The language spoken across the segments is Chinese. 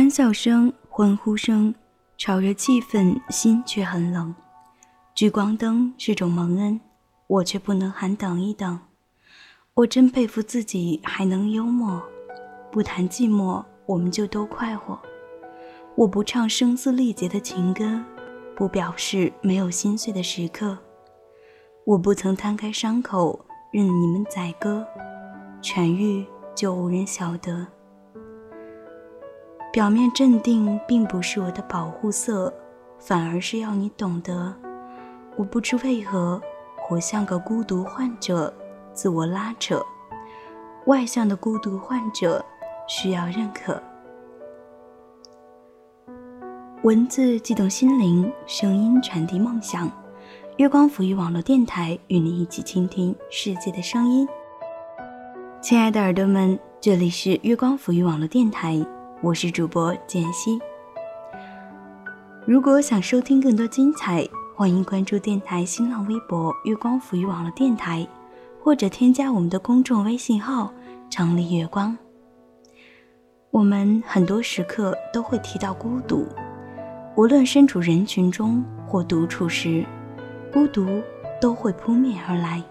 欢笑声、欢呼声，炒热气氛，心却很冷。聚光灯是种蒙恩，我却不能喊等一等。我真佩服自己还能幽默，不谈寂寞，我们就都快活。我不唱声嘶力竭的情歌，不表示没有心碎的时刻。我不曾摊开伤口任你们宰割，痊愈就无人晓得。表面镇定并不是我的保护色，反而是要你懂得。我不知为何活像个孤独患者，自我拉扯。外向的孤独患者需要认可。文字激动心灵，声音传递梦想。月光抚育网络电台与你一起倾听世界的声音。亲爱的耳朵们，这里是月光抚育网络电台。我是主播简溪。如果想收听更多精彩，欢迎关注电台新浪微博“月光抚育网络电台”，或者添加我们的公众微信号“城里月光”。我们很多时刻都会提到孤独，无论身处人群中或独处时，孤独都会扑面而来。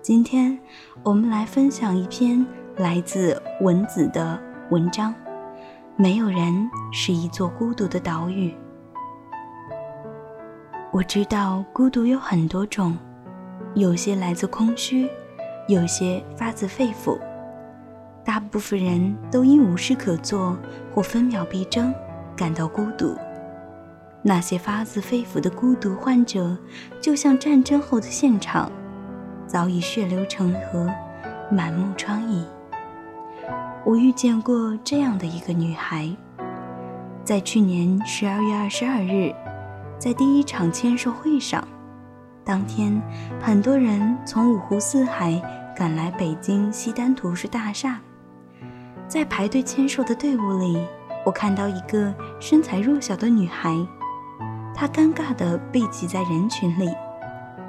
今天，我们来分享一篇来自文子的文章。没有人是一座孤独的岛屿。我知道孤独有很多种，有些来自空虚，有些发自肺腑。大部分人都因无事可做或分秒必争感到孤独。那些发自肺腑的孤独患者，就像战争后的现场，早已血流成河，满目疮痍。我遇见过这样的一个女孩，在去年十二月二十二日，在第一场签售会上，当天很多人从五湖四海赶来北京西单图书大厦，在排队签售的队伍里，我看到一个身材弱小的女孩，她尴尬地被挤在人群里，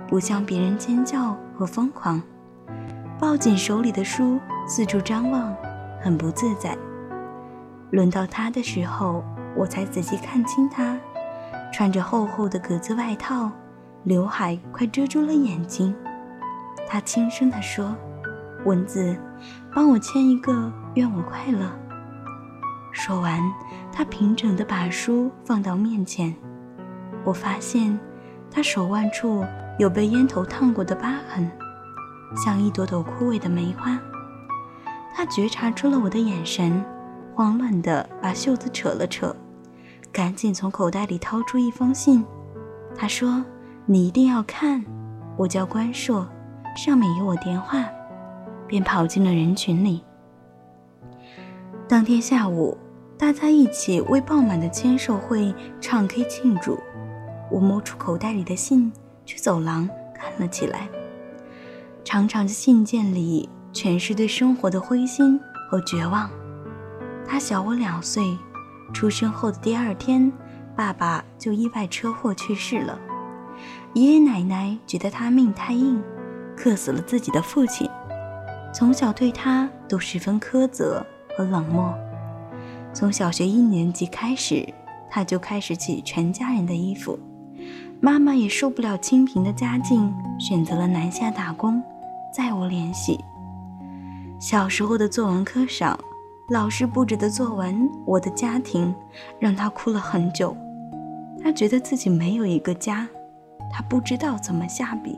不向别人尖叫和疯狂，抱紧手里的书，四处张望。很不自在。轮到他的时候，我才仔细看清他，穿着厚厚的格子外套，刘海快遮住了眼睛。他轻声地说：“蚊子，帮我签一个愿我快乐。”说完，他平整地把书放到面前。我发现他手腕处有被烟头烫过的疤痕，像一朵朵枯萎的梅花。他觉察出了我的眼神，慌乱地把袖子扯了扯，赶紧从口袋里掏出一封信。他说：“你一定要看，我叫关硕，上面有我电话。”便跑进了人群里。当天下午，大家一起为爆满的签售会唱 K 庆祝。我摸出口袋里的信，去走廊看了起来。长长的信件里。全是对生活的灰心和绝望。他小我两岁，出生后的第二天，爸爸就意外车祸去世了。爷爷奶奶觉得他命太硬，克死了自己的父亲。从小对他都十分苛责和冷漠。从小学一年级开始，他就开始洗全家人的衣服。妈妈也受不了清贫的家境，选择了南下打工，再无联系。小时候的作文课上，老师布置的作文《我的家庭》让他哭了很久。他觉得自己没有一个家，他不知道怎么下笔。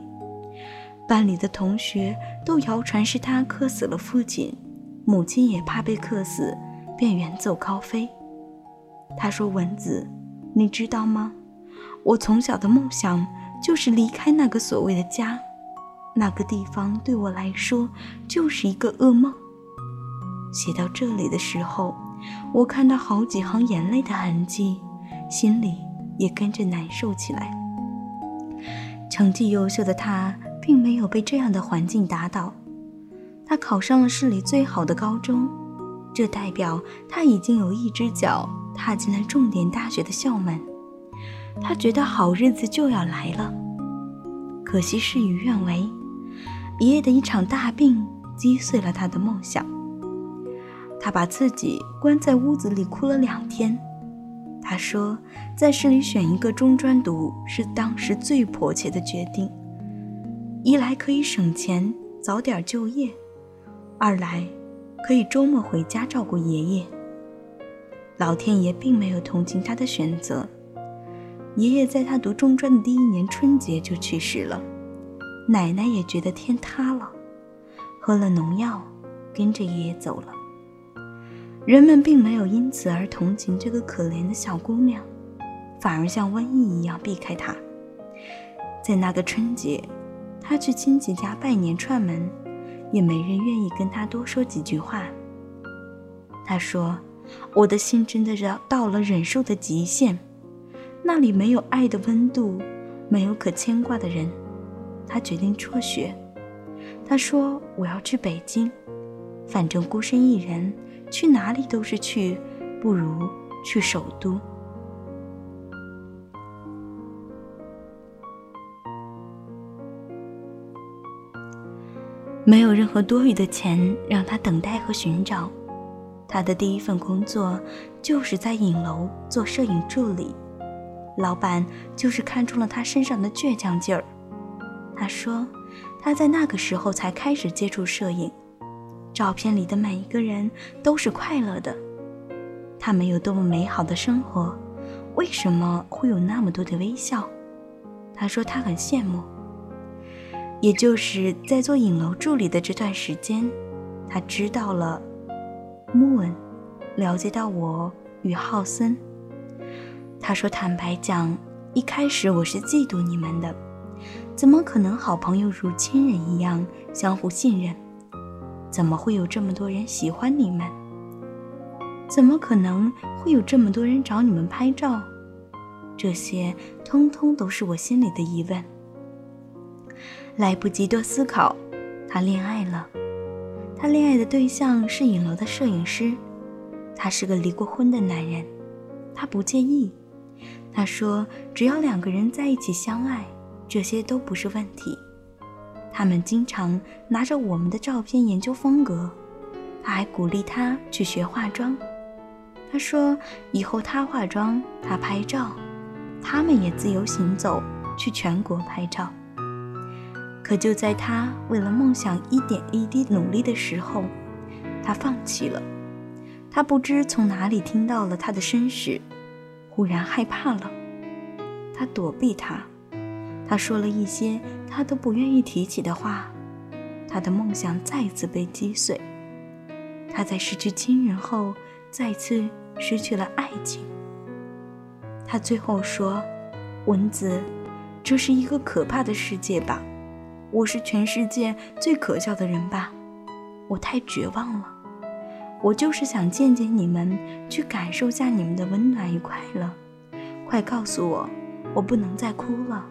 班里的同学都谣传是他克死了父亲，母亲也怕被克死，便远走高飞。他说：“蚊子，你知道吗？我从小的梦想就是离开那个所谓的家。”那个地方对我来说就是一个噩梦。写到这里的时候，我看到好几行眼泪的痕迹，心里也跟着难受起来。成绩优秀的他，并没有被这样的环境打倒。他考上了市里最好的高中，这代表他已经有一只脚踏进了重点大学的校门。他觉得好日子就要来了，可惜事与愿违。爷爷的一场大病击碎了他的梦想。他把自己关在屋子里哭了两天。他说，在市里选一个中专读是当时最迫切的决定，一来可以省钱，早点就业；二来可以周末回家照顾爷爷。老天爷并没有同情他的选择，爷爷在他读中专的第一年春节就去世了，奶奶也觉得天塌了，喝了农药，跟着爷爷走了。人们并没有因此而同情这个可怜的小姑娘，反而像瘟疫一样避开她。在那个春节，她去亲戚家拜年串门，也没人愿意跟她多说几句话。她说。我的心真的是到了忍受的极限，那里没有爱的温度，没有可牵挂的人。他决定辍学。他说：“我要去北京，反正孤身一人，去哪里都是去，不如去首都。”没有任何多余的钱让他等待和寻找。他的第一份工作就是在影楼做摄影助理，老板就是看中了他身上的倔强劲儿。他说，他在那个时候才开始接触摄影，照片里的每一个人都是快乐的。他没有多么美好的生活，为什么会有那么多的微笑？他说他很羡慕。也就是在做影楼助理的这段时间，他知道了。Moon，了解到我与浩森，他说：“坦白讲，一开始我是嫉妒你们的，怎么可能好朋友如亲人一样相互信任？怎么会有这么多人喜欢你们？怎么可能会有这么多人找你们拍照？这些通通都是我心里的疑问。”来不及多思考，他恋爱了。他恋爱的对象是影楼的摄影师，他是个离过婚的男人，他不介意。他说：“只要两个人在一起相爱，这些都不是问题。”他们经常拿着我们的照片研究风格，他还鼓励他去学化妆。他说：“以后他化妆，他拍照，他们也自由行走，去全国拍照。”可就在他为了梦想一点一滴努力的时候，他放弃了。他不知从哪里听到了他的身世，忽然害怕了。他躲避他，他说了一些他都不愿意提起的话。他的梦想再次被击碎。他在失去亲人后，再次失去了爱情。他最后说：“蚊子，这是一个可怕的世界吧。”我是全世界最可笑的人吧？我太绝望了。我就是想见见你们，去感受下你们的温暖与快乐。快告诉我，我不能再哭了。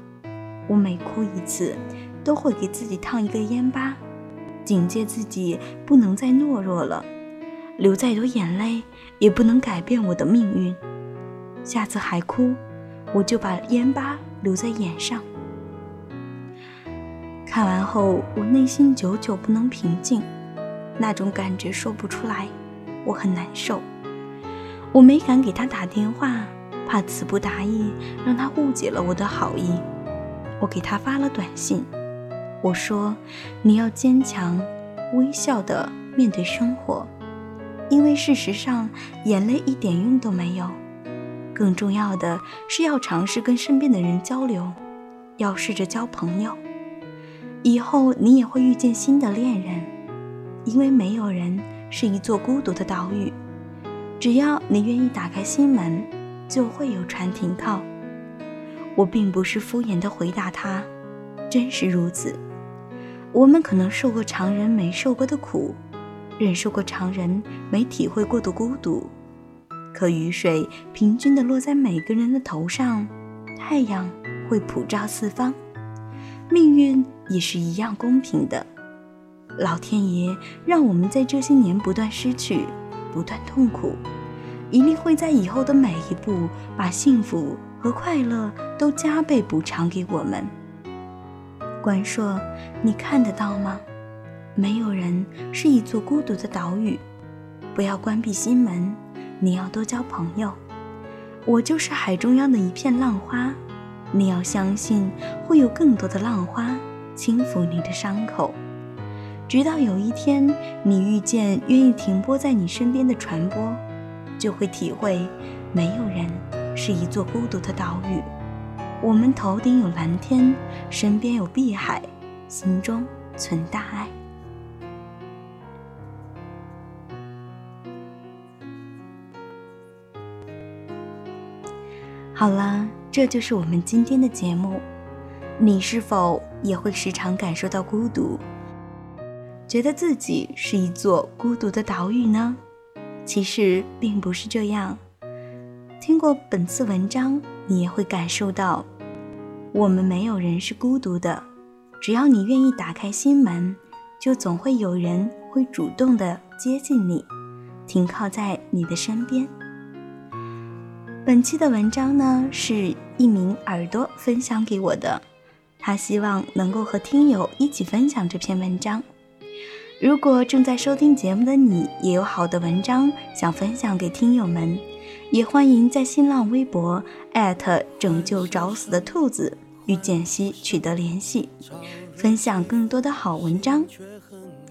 我每哭一次，都会给自己烫一个烟疤，警戒自己不能再懦弱了。流再多眼泪，也不能改变我的命运。下次还哭，我就把烟疤留在眼上。看完后，我内心久久不能平静，那种感觉说不出来，我很难受。我没敢给他打电话，怕词不达意让他误解了我的好意。我给他发了短信，我说：“你要坚强，微笑的面对生活，因为事实上眼泪一点用都没有。更重要的是要尝试跟身边的人交流，要试着交朋友。”以后你也会遇见新的恋人，因为没有人是一座孤独的岛屿。只要你愿意打开心门，就会有船停靠。我并不是敷衍地回答他，真是如此。我们可能受过常人没受过的苦，忍受过常人没体会过的孤独。可雨水平均地落在每个人的头上，太阳会普照四方。命运也是一样公平的，老天爷让我们在这些年不断失去，不断痛苦，一定会在以后的每一步把幸福和快乐都加倍补偿给我们。关硕，你看得到吗？没有人是一座孤独的岛屿，不要关闭心门，你要多交朋友。我就是海中央的一片浪花，你要相信会有更多的浪花轻抚你的伤口，直到有一天你遇见愿意停泊在你身边的船舶，就会体会没有人是一座孤独的岛屿。我们头顶有蓝天，身边有碧海，心中存大爱。好了，这就是我们今天的节目。你是否也会时常感受到孤独，觉得自己是一座孤独的岛屿呢？其实并不是这样。听过本次文章，你也会感受到，我们没有人是孤独的。只要你愿意打开心门，就总会有人会主动的接近你，停靠在你的身边。本期的文章呢，是一名耳朵分享给我的，他希望能够和听友一起分享这篇文章。如果正在收听节目的你也有好的文章想分享给听友们，也欢迎在新浪微博拯救找死的兔子与简溪取得联系，分享更多的好文章。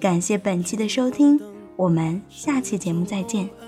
感谢本期的收听，我们下期节目再见。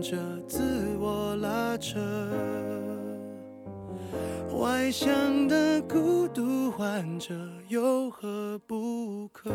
着，自我拉扯。外向的孤独患者有何不可？